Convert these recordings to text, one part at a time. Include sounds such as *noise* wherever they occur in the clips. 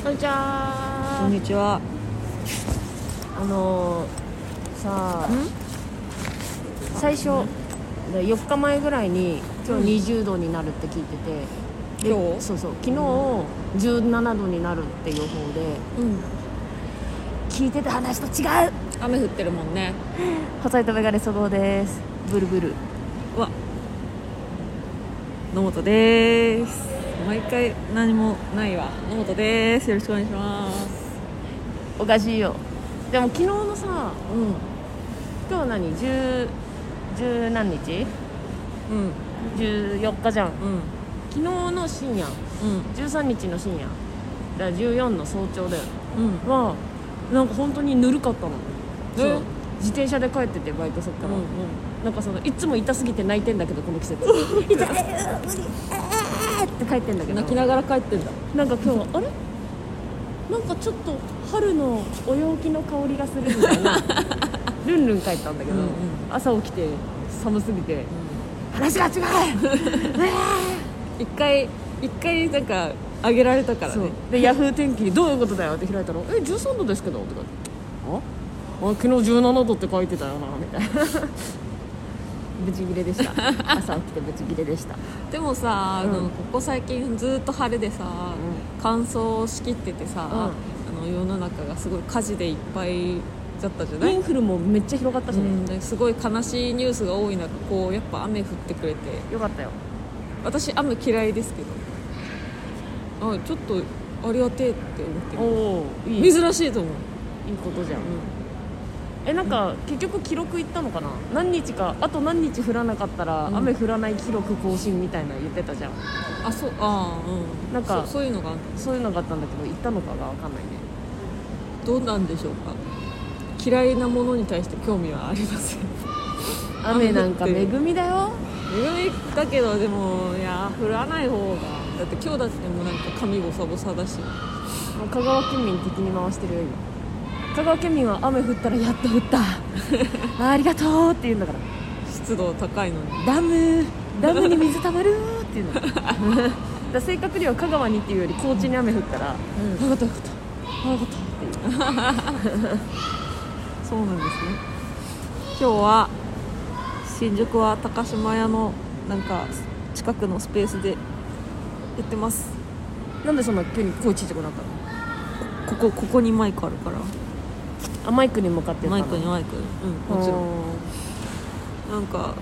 こんにちは。こんにちは。あのー、さあ最初で4日前ぐらいに今日20度になるって聞いてて、で今日？そうそう。昨日17度になるって予報でうん。聞いてた話と違う。雨降ってるもんね。細いとメガネそごうです。ブルブル。うわ。野本です毎回何もないわ。野本です。よろしくお願いします。おかしいよ。でも昨日のさうん。今日何？10 10何日？うん。14日じゃん。うん。昨日の深夜。うん。13日の深夜。だから14の早朝だよ。うん。はなんか本当にぬるかったの。えそう。自転車で帰っててバイト先から、うんなんかそのいつも痛すぎて泣いてんだけどこの季節。*laughs* 痛い。無 *laughs* 理帰ってんだけど。泣きながら帰ってんだ。なんか今日あれ？なんかちょっと春のお陽気の香りがするみたいな。*laughs* ルンルン帰ったんだけど、うんうん。朝起きて寒すぎて、話が違う。*laughs* 一回一回なんかあげられたからね。でヤフー天気に「どういうことだよ」って開いたら「え13度ですけど」って書いてあ？あ昨日17度って書いてたよなみたいな *laughs* ブチギレでした。朝起きてブチギレでした。でもさ、うん。あのここ最近ずっと晴れでさ、乾燥しきっててさ、あの世の中がすごい火事でいっぱいだったじゃない？インフルもめっちゃ広がったしね、うん。ですごい悲しいニュースが多い中こうやっぱ雨降ってくれて。よかったよ。私雨嫌いですけど。あちょっとありがてえってお思っておいいい。いる珍しいと思う、ことじゃん、うえなんか結局記録いったのかな？何日かあと何日降らなかったら、うん。雨降らない記録更新みたいなの言ってたじゃん。ん、あそうああうん。なんかそそういうのがあんの？そういうのがあったんだけど行ったのかが分かんないね。どうなんでしょうか？嫌いなものに対して興味はありません。雨なんか恵みだよ。恵みだけどでもいや降らない方が。だって今日だってもうなんか髪ボサボサだし。もう香川県民敵に回してるよ今香川県民は雨降ったらやっと降った。*laughs* あありがとうって言うんだから。湿度高いのに。ダムダムに水たまるって言うの。*laughs* だ正確には香川にっていうより高知に雨降ったら、うん。分かった分かった。分かったっていう。*laughs* そうなんですね。今日は新宿は高島屋のなんか近くのスペースでやってます。なんでそんな急に声ちっちゃくなったの？ここここにマイクあるからあマイクに向かってマイクにはマイク。うんもちろん。なんか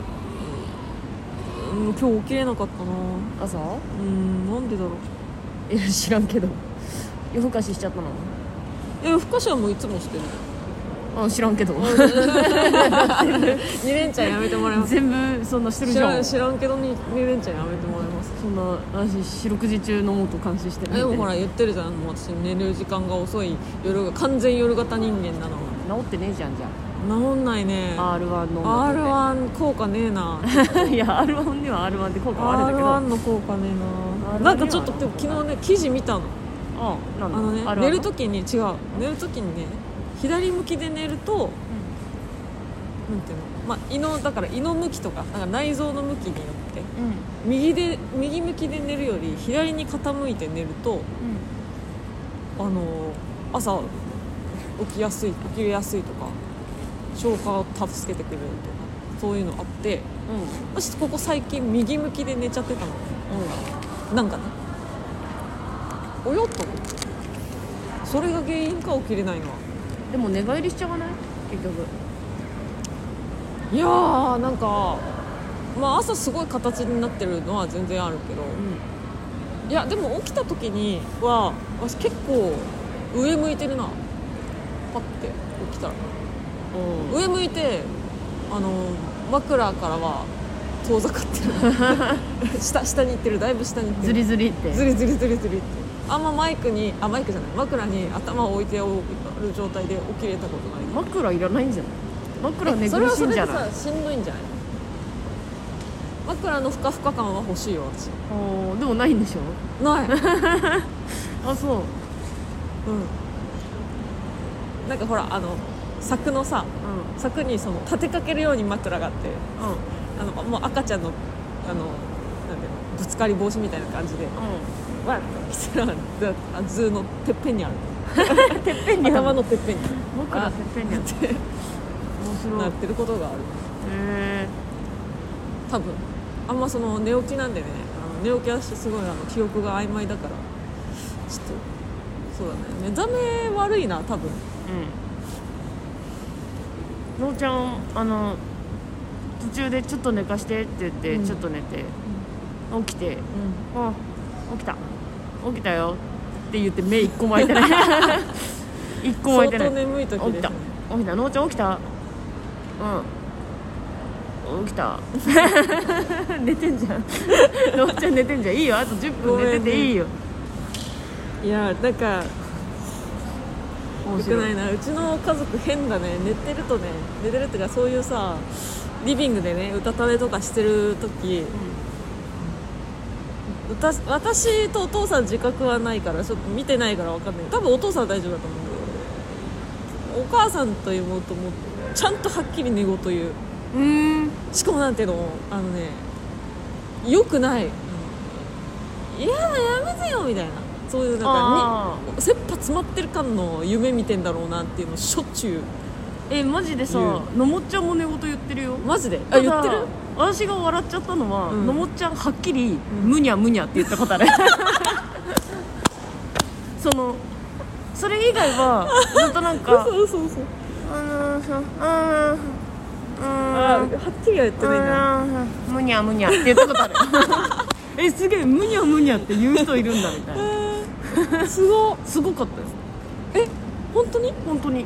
うん今日起きれなかったな。朝う？んなんでだろう。いや知らんけど。夜更かししちゃったの？いや深はもういつもしてる。あ知らんけど。*laughs* 2連チャンやめてもらいます。全部そんなしてるじゃん。知らん知らんけど 2, 2連チャンやめてもらいそんな私四六時中のもと監視してるで。もほら言ってるじゃん。もう私寝る時間が遅い夜が完全夜型人間なの。治ってねえじゃんじゃ治んないね。あ R1 の R1 効果ねえな。R1 *laughs* いや R1 には R1 って効果はあるんだけど。R1 の効果ねえ R1 ななんかちょっとでも昨日ね記事見たの。ああのね R1 寝る時に違う。寝る時にね左向きで寝るとなんていうの？まあ胃のだから胃の向きとかなんか内臓の向きによってうん右で右向きで寝るより左に傾いて寝るとあの朝起きやすい起きれやすいとか消化を助けてくれるとかそういうのあってうん。私ここ最近右向きで寝ちゃってたの。うん。なんかね。およっと。それが原因か起きれないのは。でも寝返りしちゃわない？結局。いやーなんかまあ朝すごい形になってるのは全然あるけど。いやでも起きた時には私結構上向いてるな。パッて起きたら。うん。上向いてあの枕からは遠ざかってる。*laughs* 下下に行ってる。だいぶ下に行ってる。ズリズリって。ずりずりずりずりって。あんまマイクにあマイクじゃない。枕に頭を置いておる状態で起きれたことない。枕いらないんじゃない？枕寝それ苦はそれでしいんじゃない？さしんどいんじゃない？枕のふかふか感は欲しいよ私。おーでもないんでしょ？ない。*laughs* あそう。うん。なんかほらあの柵のさう柵にその立てかけるように枕があってんうん。あのもう赤ちゃんのあのなんていうの？ぶつかり防止みたいな感じでうわっと来たらあ図のてっぺんにある。*laughs* てっぺんに頭のてっぺんに。僕らてっぺんにあって面白い。なってることがある。へ多分あんまその寝起きなんでねあの寝起きはすごいあの記憶が曖昧だからちょっとそうだね。目覚め悪いな多分。うん。のーちゃんあの途中でちょっと寝かしてって言って、うん。ちょっと寝て起きてう「あ起きた。起きたよ」って言って目一個も開いてない。*laughs* *laughs* 一個も開いてない。相当眠い時起きた。ですね起きた。のーちゃん起きた？うん起きた。*laughs* 寝てんじゃん。*laughs* のーちゃん寝てんじゃん。いいよ。あと10分寝てていいよ。いやなんかよくないな。うちの家族変だね。寝てるとね寝てるっていうかそういうさリビングでね歌たれとかしてる時、歌私とお父さん自覚はないからちょっと見てないから分かんない。多分お父さんは大丈夫だと思う。お母さんと妹もちゃんとはっきり寝言言ううーん。しかもなんていうのあのねよくない「いややめてよ」みたいな。そういうなんかあに切羽詰まってる感の夢見てんだろうなっていうのをしょっちゅう。えマジでさのもっちゃんも寝言言ってるよ。マジで？あ言ってる？私が笑っちゃったのは、うん。のもっちゃんはっきり「むにゃむにゃ」って言ったことある。*laughs* そのそれ以外はずっとなんか嘘嘘嘘「あのーさあー。あはっきりは言ってないんだあーむにゃむにゃ」って言ったことある。*laughs* えすげえむにゃむにゃって言う人いるんだみたいな。すごっ。すごかったですえ？本当に？本当に。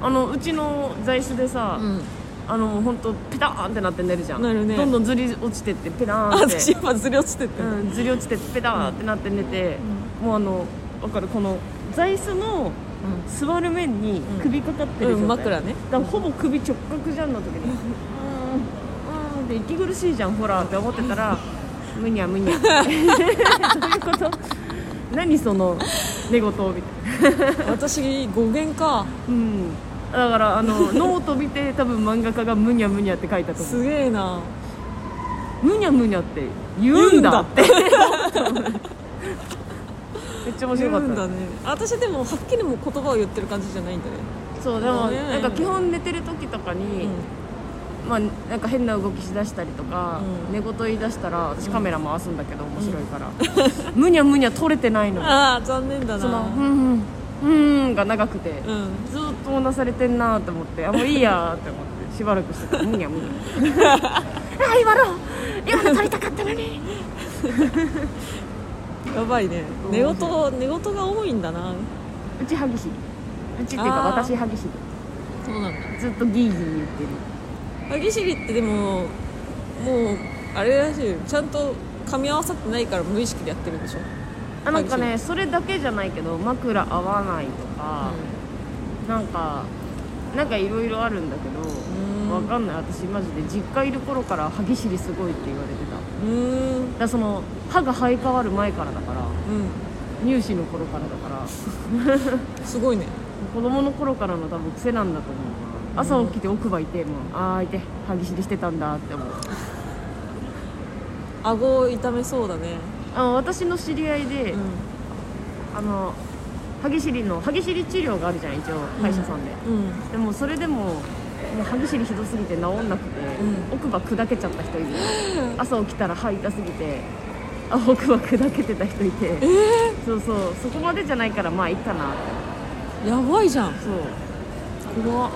あのうちの座椅子でさ、ん。あの本当ペターンってなって寝るじゃん。なるね。どんどんずり落ちてってペターンあって。私今ずり落ちてって。うん、ずり落ちてペターってなって寝て、もうあの分かる。この座椅子の座る面に首かかってる状態、うん枕ね。だからほぼ首直角じゃんの時にうんうんで息苦しいじゃんほらって思ってたらむにゃむにゃ。どういうこと？何その寝言みたいな。私語源か。うん。だからあのノート見て多分漫画家がむにゃむにゃって書いたと思う。すげえな。むにゃむにゃって言うんだってめっちゃ面白かった。ね。私でもはっきりも言葉を言ってる感じじゃないんだね。そうでもね。なんか基本寝てる時とかに、まあなんか変な動きしだしたりとか、うん。寝言言い出したら私カメラ回すんだけど面白いから、むにゃむにゃ撮れてないのああ残念だな。その「ふんふんふん」が長くて、うん。ずっとうなされてんなと思ってあもういいやって思ってしばらくしてた。むにゃむにゃ。*laughs* あ今の今の撮りたかったのにやばいね。寝言寝言が多いんだな。うち歯ぎしりうちっていうかあー。私歯ぎしりそうなんだ。ずっとギーギー言ってる。歯ぎしりってでももうあれらしいよ。ちゃんと噛み合わさってないから無意識でやってるんでしょ？あなんかねそれだけじゃないけど枕合わないとか、なんかなんかいろいろあるんだけどん。わかんない。私マジで実家いる頃から歯ぎしりすごいって言われてただその歯が生え変わる前からだからう乳歯の頃からだから。ん *laughs* すごいね。子供の頃からの多分癖なんだと思うな朝起きて奥歯いてもうああい。て歯ぎしりしてたんだって思う。顎痛めそうだね。あの私の知り合いで、うん。あの歯ぎしりの歯ぎしり治療があるじゃん一応歯医者さんで、うん。でもそれでももう歯ぎしりひどすぎて治んなくて、う奥歯砕けちゃった人いる。朝起きたら歯痛すぎてあ奥歯砕けてた人いて。えそうそう。そこまでじゃないからまあいいかな。ってー、やばいじゃん。そう。怖っ。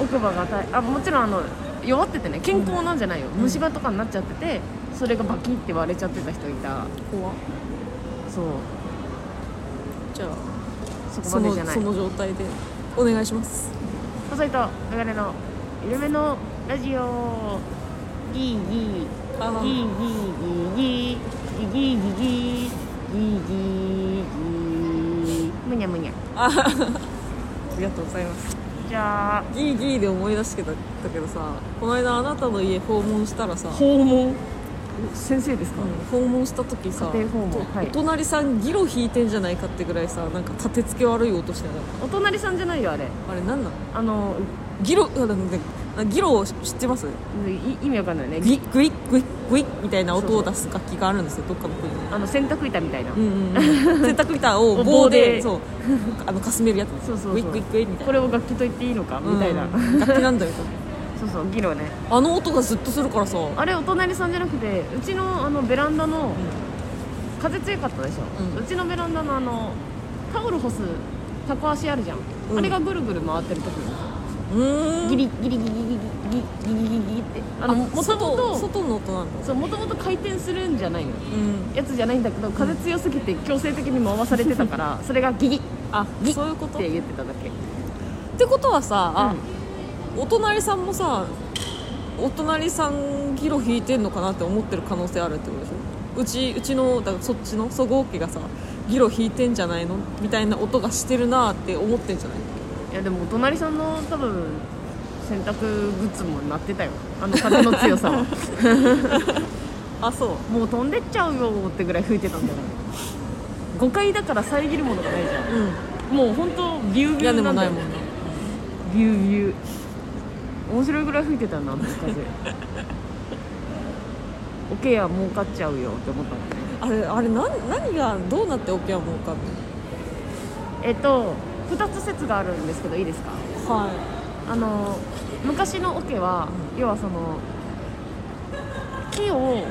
奥歯が大あもちろんあの弱っててね健康なんじゃないよ、うん。虫歯とかになっちゃっててそれがバキって割れちゃってた人いた。怖っ。そう。じゃあそこまでじゃない。その状態でお願いします細いと流れの緩めのラジオ。ギーギーギーギーギーギーギーギーギーギーギーギーギーむにゃむにゃあありがとうございますじゃあギーギーで思い出してたけどさこの間あなたの家訪問したらさ訪問先生ですか、うん訪問した時さはい。お隣さんギロ引いてんじゃないかってぐらいさなんか立て付け悪い音してな。お隣さんじゃないよあれ。たあれなんなのあのギロギロ知ってます？い意味わかんないね。グイッグイッグイッグイッみたいな音を出す楽器があるんですよどっかの国に。あの洗濯板みたいな、うんうんうん、洗濯板を *laughs* 棒棒で。でそうあのかすめるやつ。そうそうそう。グイッグイッグイみたいな。これを楽器と言っていいのかみたいな、うん楽器なんだよそうそうギロね。あの音がずっとするからさ。あれお隣さんじゃなくてうちのあのベランダの、風強かったでしょ、うちのベランダのあのタオル干すタコ足あるじゃん、あれがぐるぐる回ってる時うん。ギリギリギリギリギリギリギリって。あのもともと外の音なのそうもともと回転するんじゃないの、やつじゃないんだけど風強すぎて強制的に回されてたからそれがギリあギそういうこと？って言ってただけ。ってことはさ、あ、うお隣さんもさお隣さんギロ引いてんのかなって思ってる可能性あるってことでしょ？うちうちのだからそっちのそごう家がさギロ引いてんじゃないの？みたいな音がしてるなって思ってんじゃないいやでもお隣さんの多分洗濯グッズもなってたよ。あの風の強さは。あそう。もう飛んでっちゃうよってぐらい吹いてたんだよ。5階だから遮るものがないじゃうん。んもう本当ビュービューなんだよもないもんな。ビュービュー面白いぐらい吹いてたなあの風おケア儲かっちゃうよって思ったもんね。あれあれなん何がどうなっておけは儲かんの？えっと2つ説があるんですけどいいですか？はあの昔の桶は、要はその木をい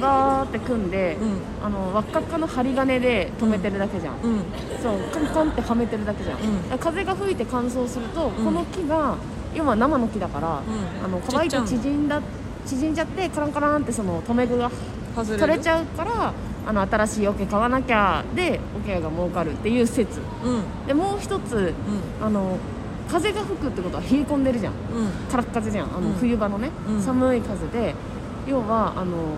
バーって組んで、うん。あの輪っかっかの針金で止めてるだけじゃん、うん。うん。そうコンコンってはめてるだけじゃん、風が吹いて乾燥すると、ん。この木が要は生の木だから、うん。あの乾いて縮んだ縮んじゃってカランカランってその留め具が外れる。取れちゃうからあの新しい桶買わなきゃで桶が儲かるっていう説。うん。でもう一つうん。あの風が吹くってことは冷え込んでるじゃん。うん。カラッ風じゃん。あのうん。冬場のね、うん。寒い風で。要はあの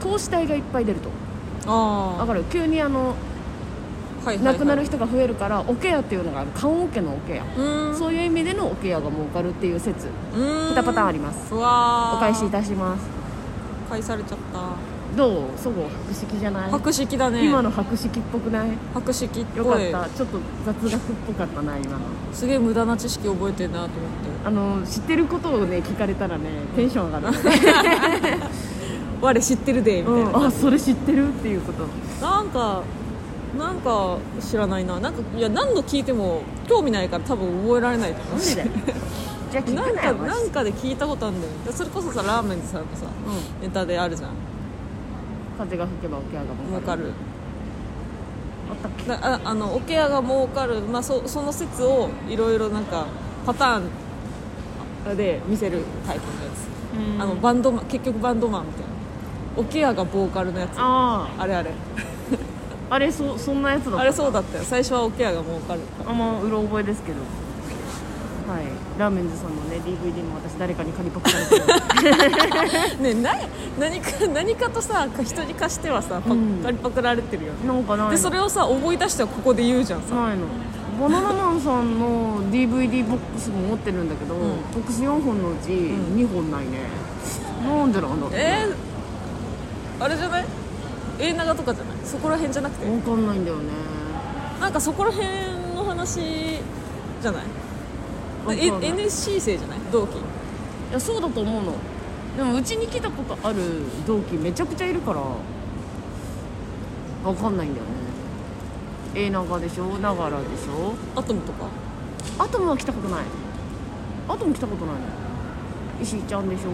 投資体がいっぱい出ると。あだから急にあの亡くなる人が増えるからおケアっていうのがある。棺桶のおケア。そういう意味でのおケアが儲かるっていう説。うーん。2パターンあります。うわー。お返しいたします。返されちゃった。どう？そごう博識じゃない？博識だね。今の博識っぽくない？博識っよかぽいった。ちょっと雑学っぽかったな今の。すげえ無駄な知識覚えてるなと思って。あの知ってることをね聞かれたらねテンション上がる、*laughs* 我知ってるでみたいな、うん、あそれ知ってる？っていうこと。なんかなんか知らないな。なんかいや何度聞いても興味ないから多分覚えられないと思う。マジでじゃあ聞なんかくなんかで聞いたことあるんだよ。でそれこそさラーメンズさんのさうん。ネタであるじゃん。風が吹けばおケアが儲かる。あったっけ？だああのおケアが儲かる、まあ、そその説をいろいろなんかパターンで見せるタイプのやつ、あのバンドマン結局バンドマンみたいな。おケアがボーカルのやつ。ああれあれああれそそんなやつだったあれそうだったよ。最初はおケアが儲かるあんまうろ覚えですけど。はい。ラーメンズさんのね DVD も私誰かに借りパクされてる。*laughs* ねな何か何かとさ人に貸してはさパうん。借りパクられてるよね。なんかないの。でそれをさ思い出してはここで言うじゃんさ。ないの。バナナマンさんの DVD ボックスも持ってるんだけど、ん。ボックス4本のうち2本ないね、なんでなんだろうね。えー、あれじゃない？映画とかじゃそこら辺じゃなくて？分かんないんだよね。なんかそこら辺の話じゃない？え NSC 生じゃない？同期。いやそうだと思うの。でもうちに来たことある同期めちゃくちゃいるから分かんないんだよね。A 長でしょ？長良でしょ？アトムとか？アトムは来たことない。アトム来たことないの。石井ちゃんでしょ？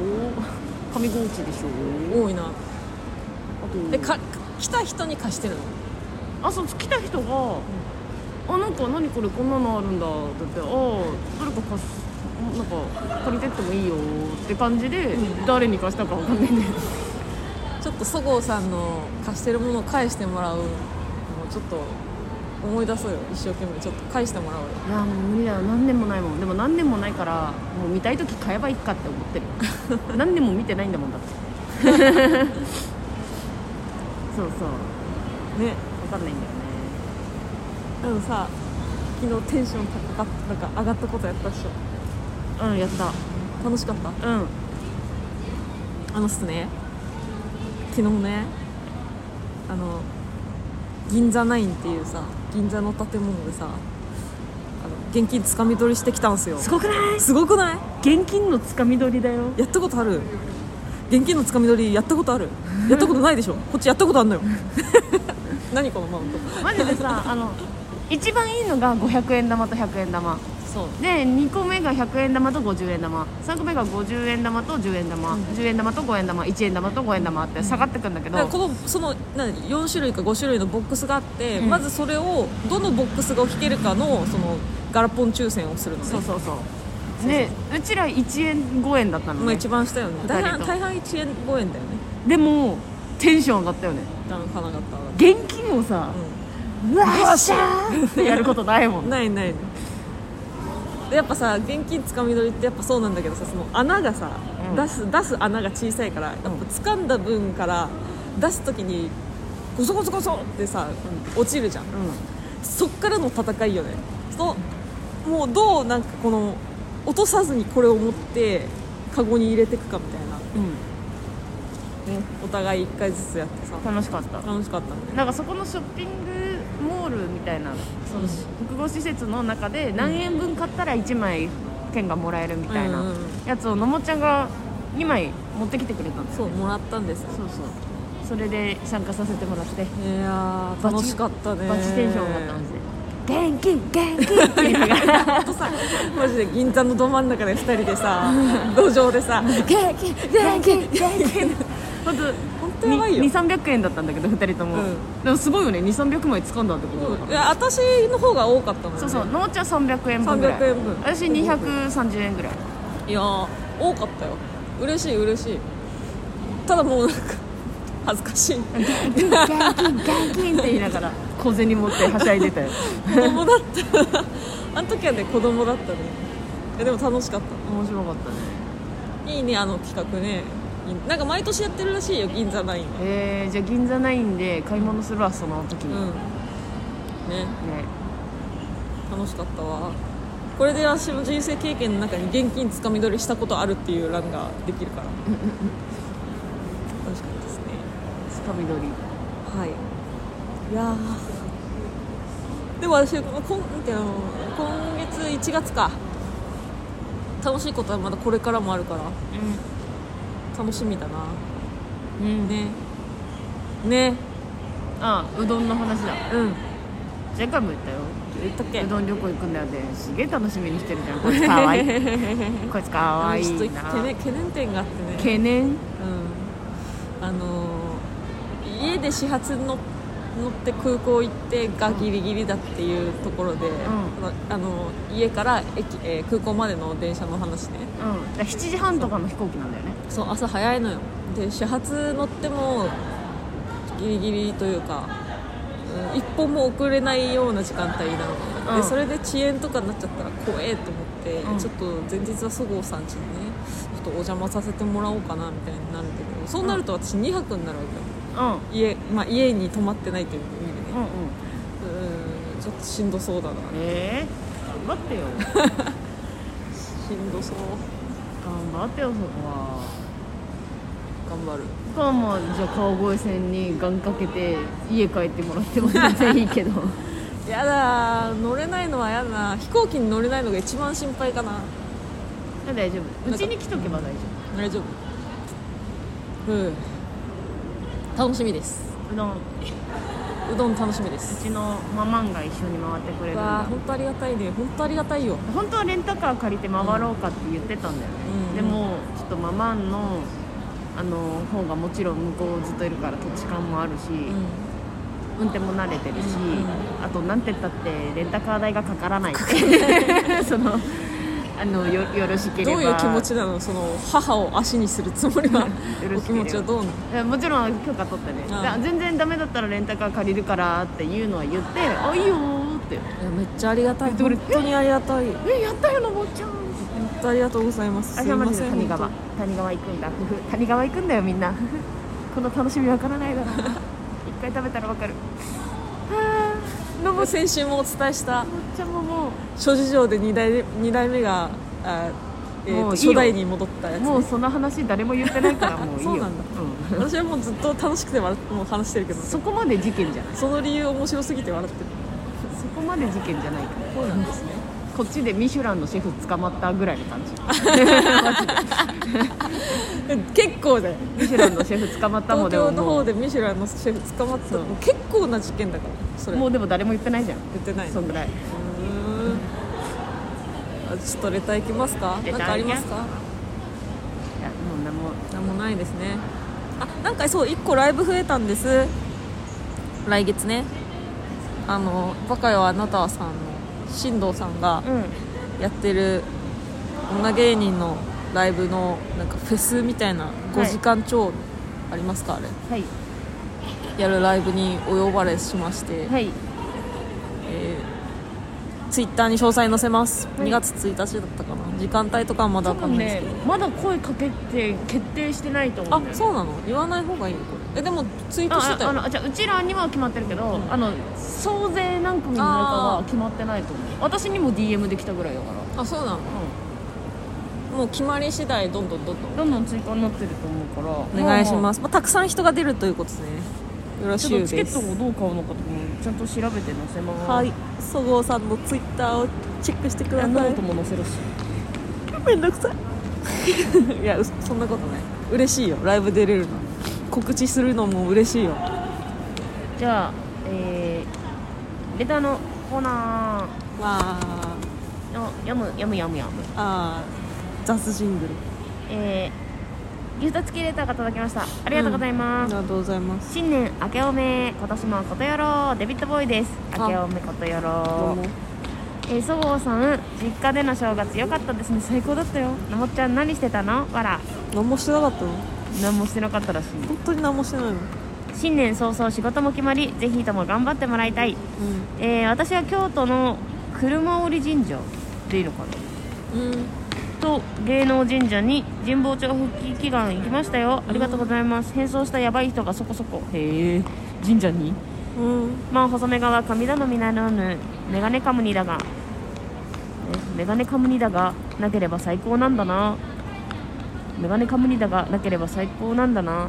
上河内でしょ？多いな。あとえか来た人に貸してるの？あそう来た人が「あなんか何これこんなのあるんだ」って言って「ああ誰か貸すなんか借りてってもいいよ」って感じで、誰に貸したかわかんないんだよ。ちょっとそごうさんの貸してるものを返してもらうのをちょっと思い出そうよ。一生懸命ちょっと返してもらおうよ。いやもう無理だよ何年もないもん。でも何年もないからもう見たい時買えばいいかって思ってる。*laughs* 何年も見てないんだもんだってそうそう。ね。分かんないんだよね。でもさ昨日テンション高かったなんか上がったことやったっしょ？うんやった。楽しかった？うん。あのっすね。昨日ねあの銀座ナインっていうさ銀座の建物でさあの現金つかみ取りしてきたんすよ。すごくない？すごくない？現金のつかみ取りだよ。やったことある？現金のつかみ取りやったことある？*laughs* やったことないでしょ？こっちやったことあんのよ。*laughs* 何このマウント？マジでさ *laughs* あの一番いいのが500円玉と100円玉。そう。で2個目が100円玉と50円玉。3個目が50円玉と10円玉、10円玉と5円玉。1円玉と5円玉って下がってくんだけど、だからこのその何？4種類か5種類のボックスがあって、うん。まずそれをどのボックスが引けるかのそのガラポン抽選をするのね。そうそうそうでうちら1円5円だったのまあ、ね一番下よね。大半大半1円5円だよね。でもテンション上がったよね。だから花形現金をさ、うわっしゃーってやることないもん。ないない。でやっぱさ現金つかみ取りってやっぱそうなんだけどさその穴がさ、うん。出す出す穴が小さいからやっぱ掴んだ分から出す時にゴソゴソゴソってさ、落ちるじゃん。うそっからの戦いよね。そのもうどうなんかこの落とさずにこれを持ってカゴに入れていくかみたいな、ん、うん、ね、お互い1回ずつやってさ。楽しかった。楽しかったね。なんかそこのショッピングモールみたいなその複合施設の中で何円分買ったら1枚券がもらえるみたいなやつをのもちゃんが2枚持ってきてくれたんですそうもらったんですそうそう。それで参加させてもらって。いや楽しかったね。バチテンション上がったんですね現金現金って言いながらマジで銀座のど真ん中で2人でさ路上でさ現金現金現金本当本当やばいよ2300円だったんだけど2人とも、うんでもすごいよね2300枚掴んだってことだから、いや私の方が多かったもんねそうそうのもちゃん300円分ぐらい300円分私230円ぐらいいや多かったよ嬉しい嬉しいただもうなんか恥ずかしい現金現金って言いながら小銭持ってはしゃいでたよ。子供だった。*laughs* あの時はね子供だったね。いやでも楽しかった。面白かったね。いいねあの企画ね。いなんか毎年やってるらしいよ銀座ナインは。えー、じゃあ銀座ナインで買い物するわその時に、うん。ね。ね。楽しかったわ。これで私の人生経験の中に現金つかみ取りしたことあるっていう欄ができるから。楽しかったですね。つかみ取り。はい。いやーでも私今月1月か。楽しいことはまだこれからもあるから。楽しみだな。うん、うん、ね。ね。あうどんの話だ。うん。前回も言ったよ。言ったっけ？うどん旅行行くんだよってすげえ楽しみにしてるじゃん。こいつかわい。い *laughs* こいつかわいいちょっとな懸念懸念点があってね。懸念？うん。あのー家で始発乗乗って空港行ってがギリギリだっていうところで、あの家から駅、えー空港までの電車の話ね。うん。だから7時半とかの飛行機なんだよね。そう朝早いのよ。で始発乗ってもギリギリというか、うん、一本も遅れないような時間帯なの。ね、うん。でそれで遅延とかになっちゃったら怖えと思って、うん。ちょっと前日はそごうさん家にねちょっとお邪魔させてもらおうかなみたいになるんだけどそうなると私2泊になるわけようん。うん家,、まあ、家に泊まってないという意味でね。うんうん。ちょっとしんどそうだな。えー、頑張ってよ。*laughs* しんどそう。頑張ってよそこは。頑張る。かまあじゃあ川越線に願かけて家帰ってもらっても全然いいけど。*laughs* やだー。乗れないのはやだな。飛行機に乗れないのが一番心配かな。大丈夫。うちに来とけば大丈大丈夫。うん楽しみです。夫うどん。ううどん楽しみです。ちのママンが一緒に回ってくれるわあ本当ありがたいね。本当ありがたいよ。本当はレンタカー借りて回ろうかって言ってたんだよね、うんでもちょっとママンのあの方がもちろん向こうずっといるから土地勘もあるし、う運転も慣れてるし、うんあとなんて言ったってレンタカー代がかからない。*laughs* そのあのよよろしければ。んどういう気持ちなの？その母を足にするつもりは？*laughs* よろお気しければ。持ちはどうなの？もちろん許可取ってねああ。だ全然ダメだったらレンタカー借りるからっていうのは言って「あいいよ」って。めっちゃありがたい。本当にありがたい。本「えやったよのぼっちゃん」当ありがとうございます。すいませんで谷川。本谷川行くんだ。谷川行くんだよみんな。*laughs* この楽しみわからないだろ一回食べたらわかる。はあ。先週もお伝えした。ちゃんももう諸事情で2代 ,2 代目があえーともういいよ。初代に戻ったやつね、もうその話誰も言ってないからもういいよ。*laughs* そうなんだ。うん。私はもうずっと楽しくて笑ってもう話してるけど。そこまで事件じゃない。その理由面白すぎて笑ってる。そこまで事件じゃないから。そうなんですね。こっちでミシュランのシェフ捕まったぐらいの感じ。*laughs* 結構だよ。ミシュランのシェフ捕まったも東京のんでももう方でミシュランのシェフ捕まってたそう。結構な事件だからそれ。もうでも誰も言ってないじゃん。言ってないそんぐらいちょっとレターいきますか？レターなんかありますか？いやもう何も。なんもないですね。あなんかそう1個ライブ増えたんです。来月ね。あの「バカよあなたは」さんの進藤さんがうん。やってる女芸人のライブのなんかフェスみたいな5時間超ありますか？あれ。はい。やるライブにお呼ばれしまして、はい。えー、ツイッターに詳細載せます、はい。2月1日だったかな。時間帯とかはまだ多分かんないですけど、まだ声かけて決定してないと思う。ねあそうなの？言わない方がいいのこれえでもツイートしてたよ。ああのじゃあうちらには決まってるけど、あの総勢何組になるかは決まってないと思う。私にも DM できたぐらいだから、あそうなの？もう決まり次第どんどんどんどん。どんどん追加になってると思うから。お願いしまあす、まあ、たくさん人が出るということですねよろしチケットをどう買うのかとかもちゃんと調べて載せます。はい。そごうさんのツイッターをチェックしてください。ノートも載せるしめんどくさい。*laughs* いやうそんなことない。嬉しいよ。ライブ出れるの。告知するのも嬉しいよ。じゃあえー、レターのコーナわあ。ーの読む読む読む読む。あー雑ジングル。えー、ギフト付きレターが届きました。ありがとうございます、ありがとうございます。新年明けおめ今年もことよろ。デビッドボーイです。あ。明けおめことよろ。も。えー、そごうさん実家での正月良かったですね。最高だったよ。なもっちゃん何してたの？わら。何もしてなかったの。何もしてなかったらしい。本当に何もしてないの。新年早々仕事も決まりぜひとも頑張ってもらいたい、えー私は京都の車折神社でいいのかな。うんうんと芸能神社に神保町復帰祈願行きましたよ。ありがとうございます。変装したヤバい人がそこそこ。へえ。神社に？うん。まあ細めがは神頼みならぬメガネカムニだが、ね、メガネカムニだがなければ最高なんだな。メガネカムニだがなければ最高なんだな。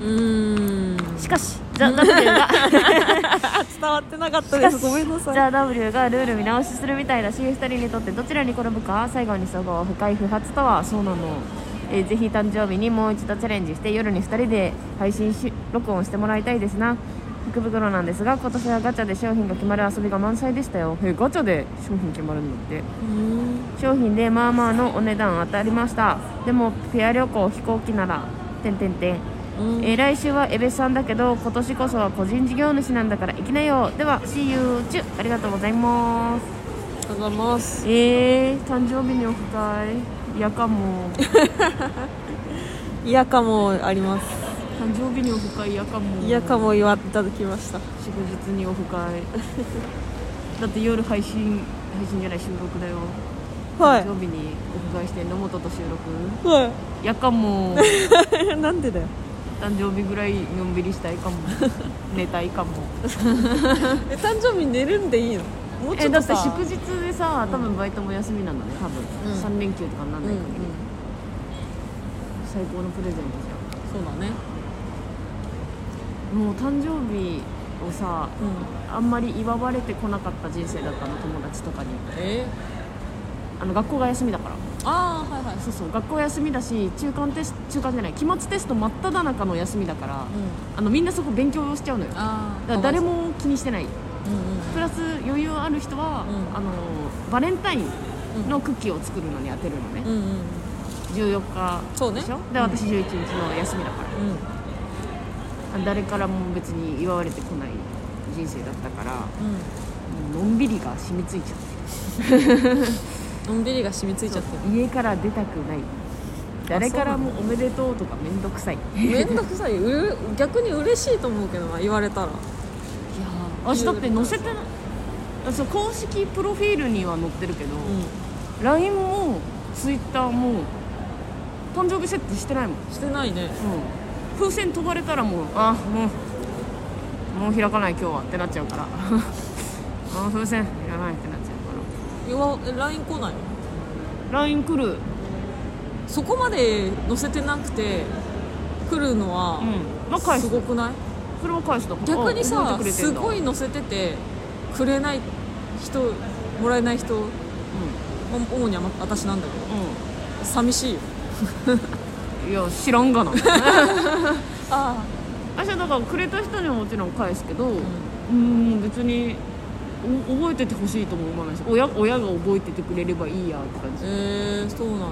うーん。しかしザ・ W が。*laughs* 伝わってなかったです。ごめんなさい。ザ・ W がルール見直しするみたいだし2人にとってどちらに転ぶか最後にそごう深い不発とはそうなの、えーぜひ誕生日にもう一度チャレンジして夜に2人で配信し録音してもらいたいですな。福袋なんですが今年はガチャで商品が決まる遊びが満載でしたよ。へガチャで商品決まるんだって？うん。商品でまあまあのお値段当たりました。でもペア旅行飛行機ならてんてんてんえー来週はエベさんだけど今年こそは個人事業主なんだから行きなよ。では See you チュありがとうございます。ありがとうございます。えー、誕生日にオフ会嫌かも。*laughs* 嫌かもあります。誕生日にオフ会嫌かも。嫌かも言わいただきました。祝日にオフ会だって夜配信配信じゃない収録だよ。は誕生日にオフ会して野本と収録。い。は嫌かも。い *laughs* なんでだよ誕生日ぐらいのんびりしたいかも。*laughs* 寝たいかも。え誕生日寝るんでいいの？もうちえだってょっとさ祝日でさ多分バイトも休みなんだね多分、うん。3連休とかになんうんうん。ない限り、最高のプレゼントじそうだね。ゃんもう誕生日をさうん。あんまり祝われてこなかった人生だったの友達とかに。え？あの学校が休みだからああはいはいそうそう。学校休みだし中間テスト中間じゃない期末テスト真っ只中の休みだから、うん。あのみんなそこ勉強しちゃうのよ。だから誰も気にしてない。うんプラス余裕ある人は、うん。あのバレンタインうん。のクッキーを作るのに当てるのね、うんうんうん。14日でしょ？でうん。私11日の休みだから、誰からも別に祝われてこない人生だったからのんびりが染みついちゃって。うんのんびりが染みついちゃって家から出たくない。誰からもおめでとうとかめんどくさい。いやるめんどくさい。う逆に嬉しいと思うけどな言われたら。私だって載せてないそう公式プロフィールには載ってるけど、う LINE も Twitter も誕生日設定してないもん、んしてないね。うん、風船飛ばれたらもうあもうもう開かない今日はってなっちゃうから。*laughs* あ風船いらないってなっちゃうわえ LINE 来ないの？LINE 来る。そこまで載せてなくて来るのはうん。まあ返す。すごくない？それは返した逆にあ覚さえてくれてんだ。すごい載せててくれない人もらえない人主には私なんだけど。ん。寂しいよ。う *laughs* んいや知らんがな。*laughs* あ私はだからくれた人にはもちろん返すけどあ、うん別にお覚えててほしいとも思わないし親親が覚えててくれればいいやって感じ。えー、そうなんだ。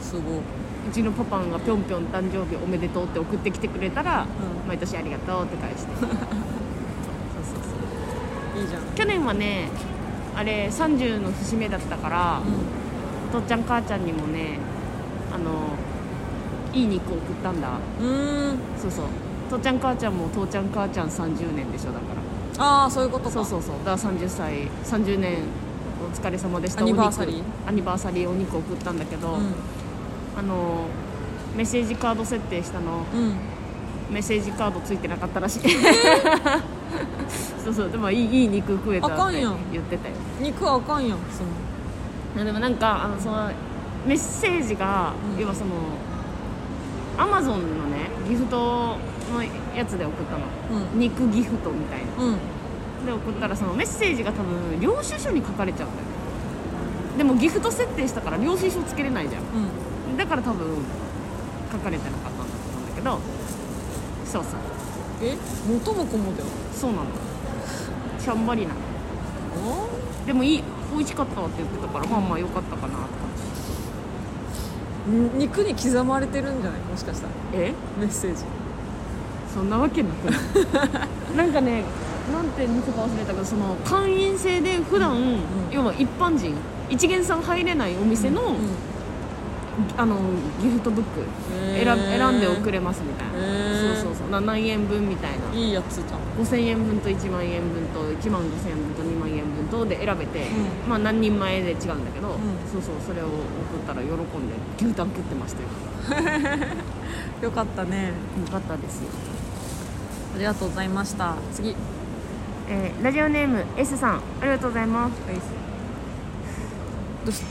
すごい、うちのパパがぴょんぴょん誕生日おめでとうって送ってきてくれたら、うん。毎年ありがとうって返して。*laughs* そうそうそう。いいじゃん。去年はねあれ30の節目だったから、父ちゃん母ちゃんにもねあのいい肉送ったんだ。うん。そうそう。父ちゃん母ちゃんも父ちゃん母ちゃん30年でしょだからああそういうことか。そうそうそう。だから30歳30年お疲れ様でしたアニバーサリー？アニバーサリーお肉送ったんだけど、うあのメッセージカード設定したの。ん、うん、メッセージカードついてなかったらしい *laughs* そうそうでもいいいい肉食えたって言ってたよ。肉あかんやんその。でもなんかあのそのメッセージが、うん。要はそのアマゾンのねギフトのやつで送ったの。うん。肉ギフトみたいな。うん。で送ったらそのメッセージが多分領収書に書かれちゃった。よでもギフト設定したから領収書つけれないじゃん。うん。だから多分書かれてなかったんだと思うんだけど。そうそう。え？元も子もだよそうなの。しゃんばりなのでもいい美味しかったわって言ってたからまあまあ良かったかなって感ん肉に刻まれてるんじゃない？もしかしたら。じえ？メッセージそんなわけなく。な *laughs* いなんかねなんて店か忘れたけどその会員制で普段、要は一般人一元さん入れないお店の,、うん。あのギフトブックへ選ー選んで送れますみたいな、へー。そうそうそう。何円分みたいな。いいやつじゃん。5000円分と1万円分と1万5000円分と2万円分とで選べて、うまあ何人前で違うんだけど、ん。そうそうそれを送ったら喜んで牛タン食ってましたよ。*laughs* よかったね。よかったですよありがとうございました。次。えーラジオネーム S さん。ありがとうございます。どうし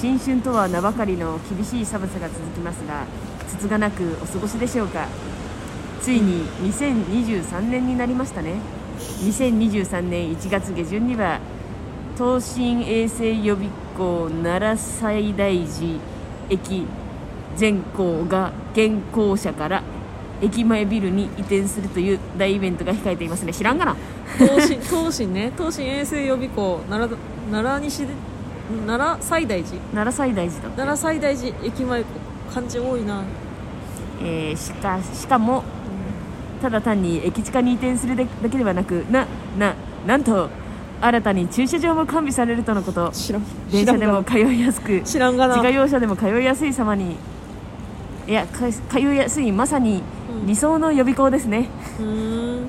新春とは名ばかりの厳しい寒さが続きますがつつがなくお過ごしでしょうか？ついに2023年になりましたね。2023年1月下旬には東進衛星予備校奈良西大寺駅全校が現校舎から駅前ビルに移転するという大イベントが控えていますね。知らんがな。東進 *laughs* 東進ね。東進衛星予備校奈良奈良西で奈良西大寺。奈良西大寺だ奈良西大寺駅前漢字多いな。えーしかしかもただ単に駅地下に移転するだけではなくなななんと新たに駐車場も完備されるとのこと。知らん。電車でも通いやすく知らんがな。自家用車でも通いやすい様に。いやか通いやすいまさにうん理想の予備校ですね、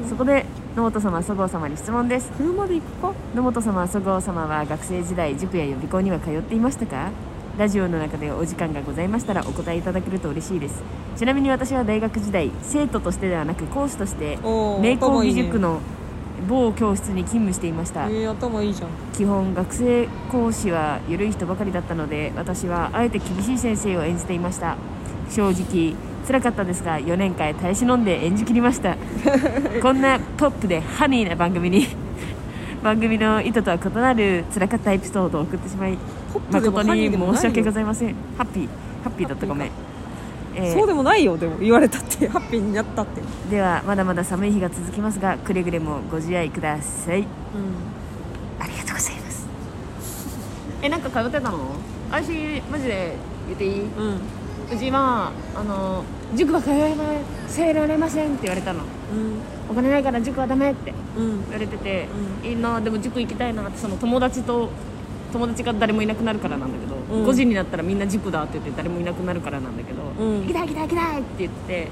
そこで野本様そごう様に質問です。車で行くか？野本様そごう様は学生時代塾や予備校には通っていましたか？ラジオの中でお時間がございましたらお答えいただけると嬉しいです。ちなみに私は大学時代生徒としてではなく講師として名工頭いいね義塾の某教室に勤務していました。えー、頭いいじゃん。基本学生講師は緩い人ばかりだったので私はあえて厳しい先生を演じていました。正直辛かったですが4年間耐え忍んで演じきりました。*laughs* こんなポップでハニーな番組に *laughs* 番組の意図とは異なる辛かったエピソードを送ってしまい誠に申し訳ございません。ハッピーハッピーだったごめん、えーそうでもないよでも言われたってハッピーになったって。ではまだまだ寒い日が続きますがくれぐれもご自愛ください。うん。ありがとうございます。えなんか通ってたの？私マジで言っていい？うんうちはあの塾は通えませられませんって言われたの。うん。お金ないから塾はダメってうん。言われてて、いいなでも塾行きたいなってその友達と友達が誰もいなくなるからなんだけど、うん。5時になったらみんな塾だって言って誰もいなくなるからなんだけど、うん。行きたい行きたい行きたいって言って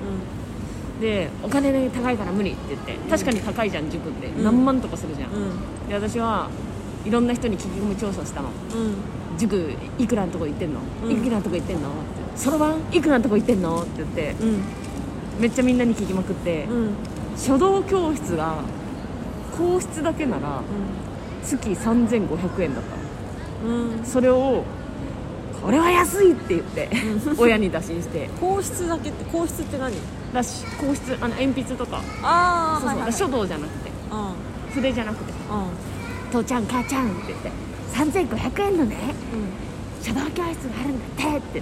でお金ね高いから無理って言って確かに高いじゃん塾って、うん。何万とかするじゃん、うん。で私はいろんな人に聞き込み調査したの。うん塾いくらのとこ行ってんの、うん。いくらのとこ行ってんの？ってそろばん？いくらのとこ行ってんの？って言って。うん。めっちゃみんなに聞きまくって、うん。書道教室が教室だけなら月3500円だった。のうん。それを俺は安いって言って親に打診して。*laughs* 皇室だけって皇室って何？だし硬質あの鉛筆とか。ああそうそう、だから書道じゃなくて。うん。筆じゃなくて。うん。父ちゃん母ちゃんって言って3500円のねうん。書道教室があるんだって。って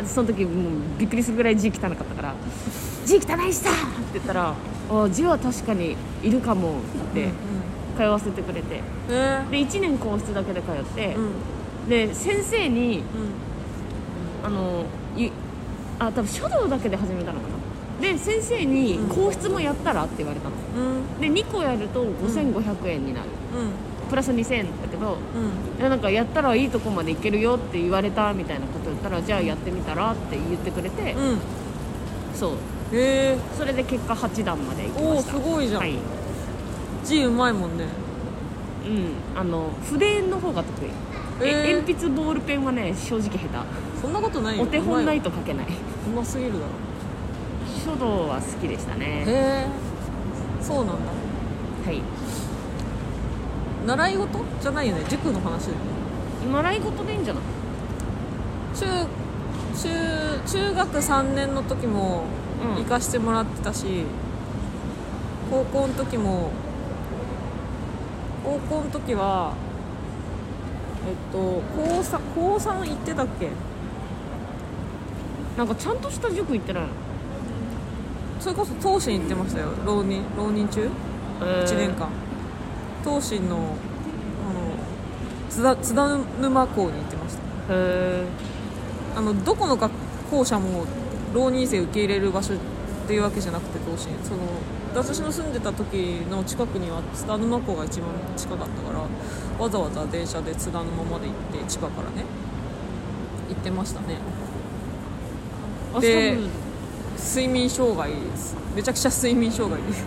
うん。その時もうびっくりするぐらい字汚かったから「字汚いしさ!」って言ったら「あ字は確かにいるかも」って通わせてくれて。えで1年皇室だけで通ってうん。で先生にうん。あのいあ多分書道だけで始めたのかな。で先生にうん「皇室もやったら?」って言われたの。うん。で2個やると5500円になるプラス2000円だけどうん。なんかやったらいいとこまで行けるよって言われたみたいなこと言ったらじゃあやってみたらって言ってくれて、うん。そう。へえそれで結果8段まで行きおおました。すごいじゃん、はい字うまいもんね。うん。あの筆の方が得意、ええー鉛筆ボールペンはね正直下そんなことないよ。手お手本なういと書けない。うますぎるだろ。書道は好きでしたね。へえそうなんだ。はい習い事？じゃないよね？塾の話だよね。習い事でいいんじゃない？中中中学3年の時もうん。行かしてもらってたし、高校の時も高校の時はえっと高 3, 高3行ってたっけ？なんかちゃんとした塾行ってないの、それこそ東進行ってましたよ。浪人浪人中？えー。1年間東進のあの津田津田沼校に行ってました。へあのどこの学校舎も浪人生受け入れる場所っていうわけじゃなくて東進その私の住んでた時の近くには津田沼港が一番近かったからわざわざ電車で津田沼まで行って千葉からね行ってましたね。で睡眠障害です。めちゃくちゃ睡眠障害です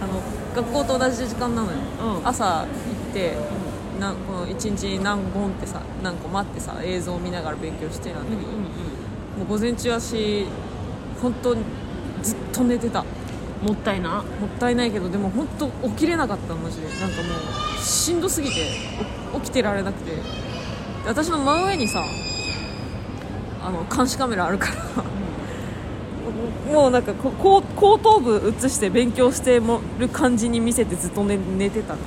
あの学校と同じ時間なのよ、うん。朝行ってなんこの1日何本ってさ何個待ってさ映像を見ながら勉強してなんだけど、うんうんもう午前中私本当にずっと寝てた。ももったいな。ったいないけどでも本当起きれなかったマジで。なんかもうしんどすぎてお起きてられなくて。で私の真上にさあの監視カメラあるからもうなんかこ後後頭部映して勉強してもる感じに見せてずっと寝寝てたの。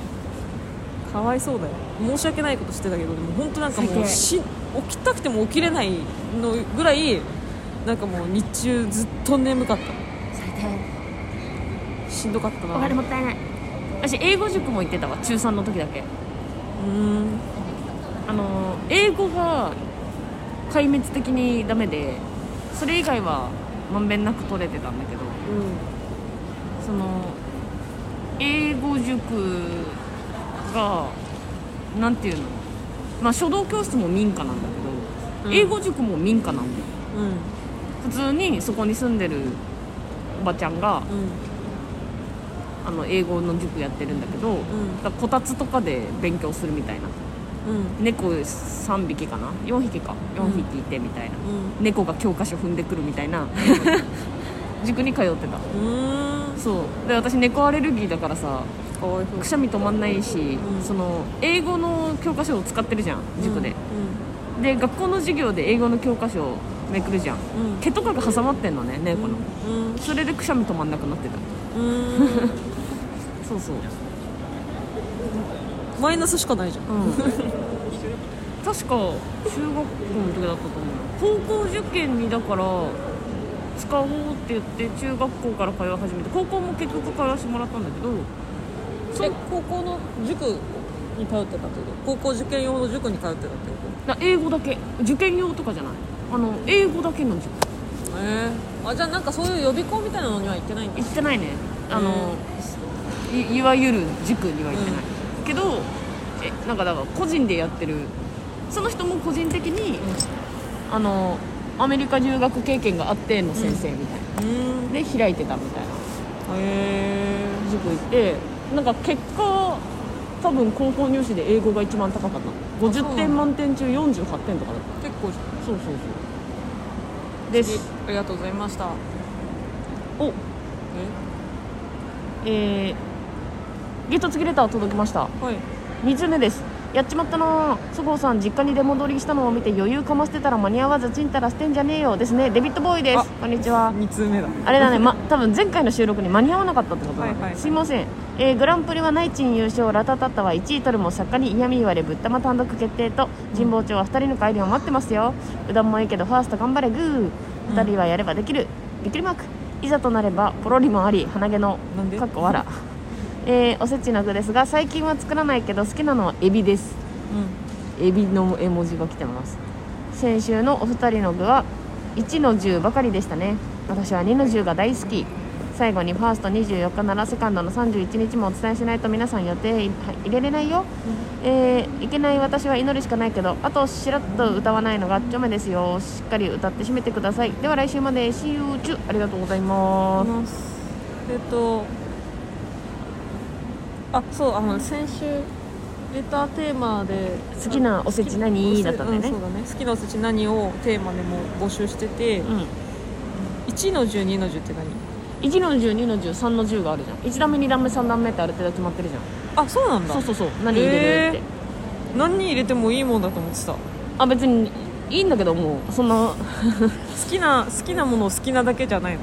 かわいそうだよ。申し訳ないことしてたけどでも本当なんかもうし起きたくても起きれないのぐらいなんかもう日中ずっと眠かった。最低。しんどかったな。お金もったいない。私英語塾も行ってたわ。中3の時だけ。うーん。あの英語が壊滅的にダメでそれ以外はまんべんなく取れてたんだけどその英語塾がなんていうの？まあ書道教室も民家なんだけど、うん。英語塾も民家なんだよ。うん。うん普通にそこに住んでるおばちゃんがうん。あの英語の塾やってるんだけど、ん。だこたつとかで勉強するみたいなうん。猫3匹かな？4匹か。4匹いてみたいな、猫が教科書踏んでくるみたいな。*laughs* 塾に通ってた。そう。で私猫アレルギーだからさくしゃみ止まんないし、ん。その英語の教科書を使ってるじゃん塾で、うで学校の授業で英語の教科書をめくるじゃん。んうん。毛とかが挟まってんのね猫の、うん。それでくしゃみ止まんなくなってた。うん。*laughs* そうそう。マイナスしかないじゃん。うん確か中学校の時だったと思う高校受験にだから使おうって言って中学校から通い始めて高校も結局通わせてもらったんだけどえ高校の塾に通ってたってこと？高校受験用の塾に通ってたってこだ英語だけ。受験用とかじゃない。あの英語だけの塾。とええあじゃあなんかそういう予備校みたいなのには行ってないんだ。行ってないね。あの、いいわゆる塾には行ってない、けどえなんかだから個人でやってるその人も個人的に、あのアメリカ留学経験があっての先生みたいな、うん。で開いてたみたいな。へえ塾行ってなんか結果多分高校入試で英語が一番高かった。50点満点中48点とかだった。結構そうそうそう。ですありがとうございました。お。え？ー、ゲット付きレター届きました。えはい。3つ目ですやっちまったなそごうさん実家に出戻りしたのを見て余裕かましてたら間に合わずちんたらしてんじゃねえよ。ですね。デビッドボーイであすこんにちは。2通目だ。あれだね、ま、多分前回の収録に間に合わなかったってことだ、はいはいはい。すいません、えーグランプリはナイチン優勝ラタタッタは1位取るも作家に嫌味言われぶったま単独決定と神保町は2人の帰りを待ってますよ。うどんもいいけどファースト頑張れグー。2人はやればできる、びっくりマーク。いざとなればポロリもあり鼻毛のかっこわらえーおせちの具ですが最近は作らないけど好きなのはエビです。エビの絵文字が来てます。先週のお二人の具は1の10ばかりでしたね。私は2の10が大好き。最後にファースト24日ならセカンドの31日もお伝えしないと皆さん予定い入れれないよ、えーいけない私は祈るしかないけどあとしらっと歌わないのがちょめですよ。しっかり歌って締めてください。では来週まで。See you 中。ありがとうございます。ます。えっとあそうあの先週レターテーマで好きなおせち何だったんだよね。うそうだね。好きなおせち何をテーマでも募集してて、うん。1の102の10って何？1の10、2の10、3の10があるじゃん。1段目2段目3段目ってある程度決まってるじゃん。あそうなんだ。そうそうそう。何入れるって、へ何に入れてもいいもんだと思ってた？好あ別にいいんだけどもうそんな。きな好きなものを好きなだけじゃないの？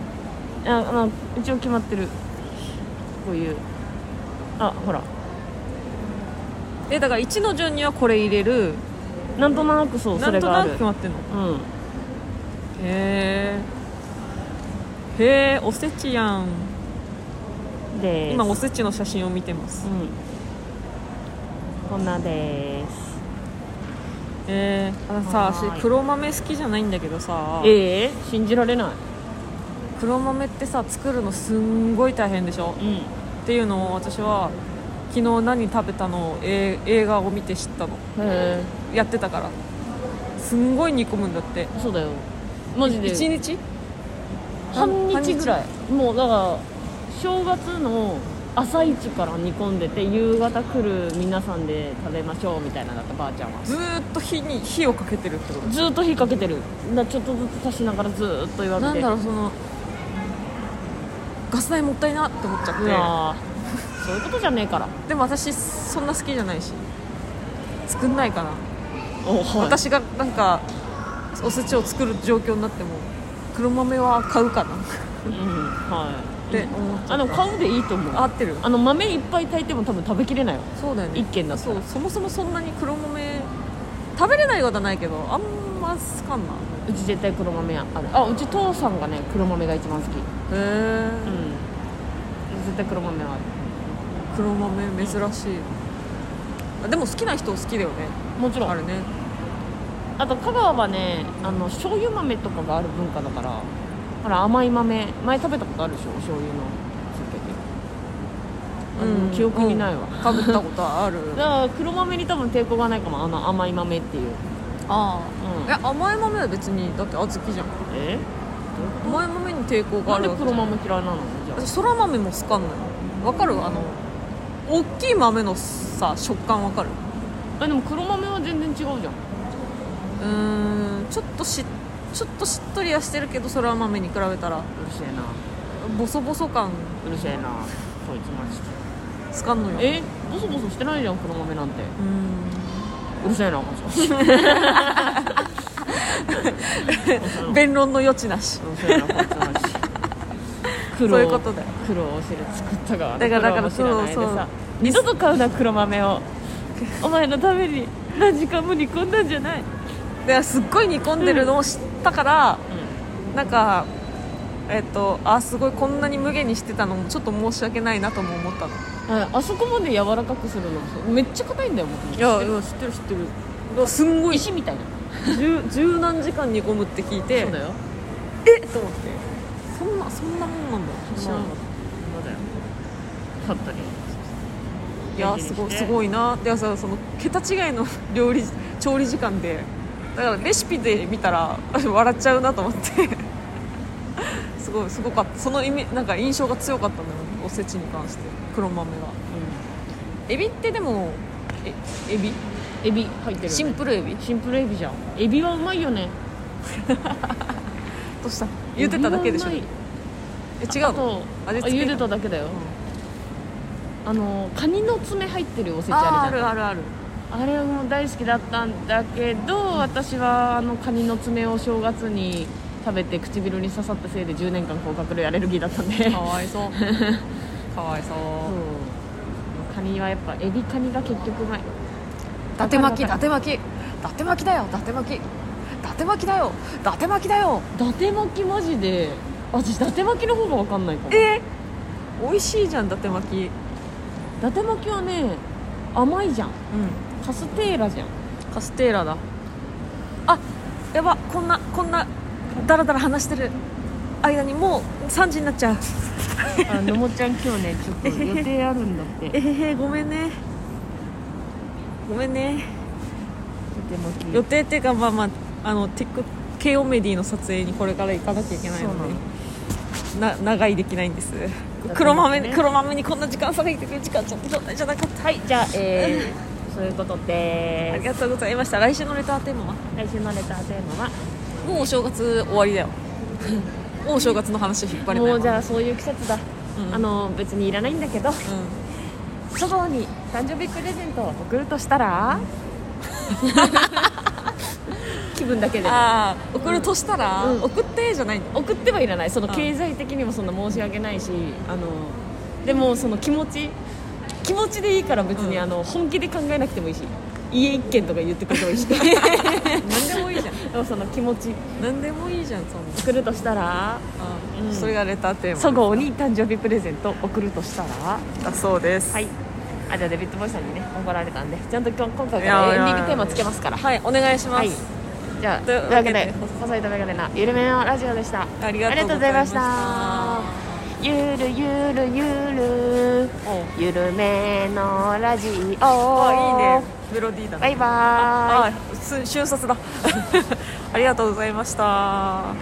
ああの一応決まってる。こういうあほら。えだから1の順にはこれ入れる。なんとなくそうそなんとなくれがある。決まってんのうん。へえへえおせちやん。で今おせちの写真を見てます。うん。こんなです。えー、あのさ私黒豆好きじゃないんだけどさ。ええ信じられない。黒豆ってさ作るのすんごい大変でしょ？うんっていうのを私は昨日何食べたのをえー映画を見て知ったの。へやってたから。すんごい煮込むんだって。えそうだよ。マジで。1日半日ぐらい。もうだから正月の朝一から煮込んでて夕方来る皆さんで食べましょうみたいなのだったばあちゃんは。ずーっと火に火をかけてるってこと？ずーっと火かけてる。だちょっとずつ足しながらずーっと言われて。なんだろうそのガス代もったいなって思っちゃっうわー。そういうことじゃねえから。てでも私そんな好きじゃないし。作んないかな、おはい。私がなんかおせちを作る状況になっても黒豆は買うかな。っうんはい。て思っちゃあの買うでいいと思う。合ってる？あの豆いっぱい炊いても多分食べきれないよ。そうだよね。一軒だそうそもそもそんなに黒豆食べれないことはないけどあんま好かんなうち絶対黒豆ある。あうち父さんがね黒豆が一番好き。へえうん。絶対黒豆はある。黒豆珍しい。あでも好きな人好きだよね。もちろん。あるね。あと香川はねあの醤油豆とかがある文化だからほら甘い豆。前食べたことあるでしょ？醤油のつけて。あの記憶にないわ、うん。食べたことある。*laughs* だから黒豆に多分抵抗がないかも。あの甘い豆っていうあうん。あいや甘い豆は別にだって小豆じゃん。え？甘い豆に抵抗がなんであるわけじゃん。黒豆嫌いなの？じゃあ。私そら豆も好かんのよ。わかる？あの大きい豆のさ食感わかる？あでも黒豆は全然違うじゃん。うーんちょっとしちょっとしっとりはしてるけどそら豆に比べたら。うるせえな。ボソボソ感。うるせえな。こいつマジで。つかんのよ。え？ボソボソしてないじゃん黒豆なんて。ううるせえな *laughs* 弁論の余地なし。うるせえなこいつマジ苦そういうことだよ。苦労をして作った側だからだから苦労も知らないでそうそう。さ二度と買うな黒豆を。お前のために何時間も煮込んだんじゃない。ですっごい煮込んでるのを知ったから、なんかえっとあすごいこんなに無限にしてたのもちょっと申し訳ないなとも思ったの。はいあそこまで柔らかくするのそうめっちゃ硬いんだよも。といやいや知ってる知ってる。すんごい。石みたいな。十十何時間煮込むって聞いてそうだよ。え？っと思って。そんなそんなもんなんだ。知らなかっそうだよ。勝ったりたいやすごいすごいな。でさその桁違いの *laughs* 料理調理時間で。だからレシピで見たら *laughs* 笑っちゃうなと思って。すごいすごかった。その意味なんか印象が強かったんだよおせちに関して黒豆が。エビってでもえエビ？エビ入ってるよね。シンプルエビ？シンプルエビじゃん。エビはうまいよね。*laughs* どうした？言ってただけでしょ。え違うの？味付け？茹でただけだよ、あのカニの爪入ってるおせちあるじゃん。あるあるある。あれも大好きだったんだけど私はあのカニの爪を正月に食べて唇に刺さったせいで10年間甲殻類アレルギーだったんで。かわいそう。*laughs* かわいそう。そう。カニはやっぱエビカニが結局うまい。伊達巻き伊達巻き。伊達巻きだよ伊達巻き。伊達巻きだよ伊達巻きだよ。伊達巻きマジであ私伊達巻きの方が分かんないかも。伊え？ー、美味しいじゃん伊達巻き。達巻きはね甘いじゃん。うん。カステーラじゃん。カステーラだ。あやばこんなこんなダラダラ話してる間にもう3時になっちゃう。あのもちゃん今日ねちょっと予定あるんだって。えへへごめんね。ごめんね。予定っていうかまあまああのテック KO メディの撮影にこれから行かなきゃいけないので。な長いできないんです。黒豆ね。黒豆にこんな時間差がいてくる時間ちょっと状態じゃなかったはいじゃあえー、そういうことでありがとうございました。来週のレターテーマは？来週のレターテーマは？もうお正月終わりだよ。*laughs* もうお正月の話引っ張れないもうじゃあそういう季節だ、うん。あの別にいらないんだけど。う祖母に誕生日プレゼントを送るとしたら？*laughs* 気分だけん、で。ああ送るとしたら、うん。送ってじゃない送ってはいらない。そのうん。経済的にもそんな申し訳ないしあのでもその気持ち気持ちでいいから別に、うん。あの本気で考えなくてもいいし家一軒とか言ってくれてもいいし。何でもいいじゃん。でもその気持ち。何でもいいじゃんそんな送るとしたら？うん。それがレターテーマ祖母に誕生日プレゼント送るとしたら？だそうです。はい。あじゃあデビッド・ボーイさんにね怒られたんで。ちゃんと今日今回からエンディングテーマつけますから。はいお願いします、はい。じゃあとといいううわけで。わけで細いとメガネなゆるめのラジオでした。ありがとうございました。ありがとうございましたゆるゆるゆる。ゆるめのラジオ。あいいね。メロディーだね。バイバーイ。あす瞬殺だ。*laughs* ありがとうございました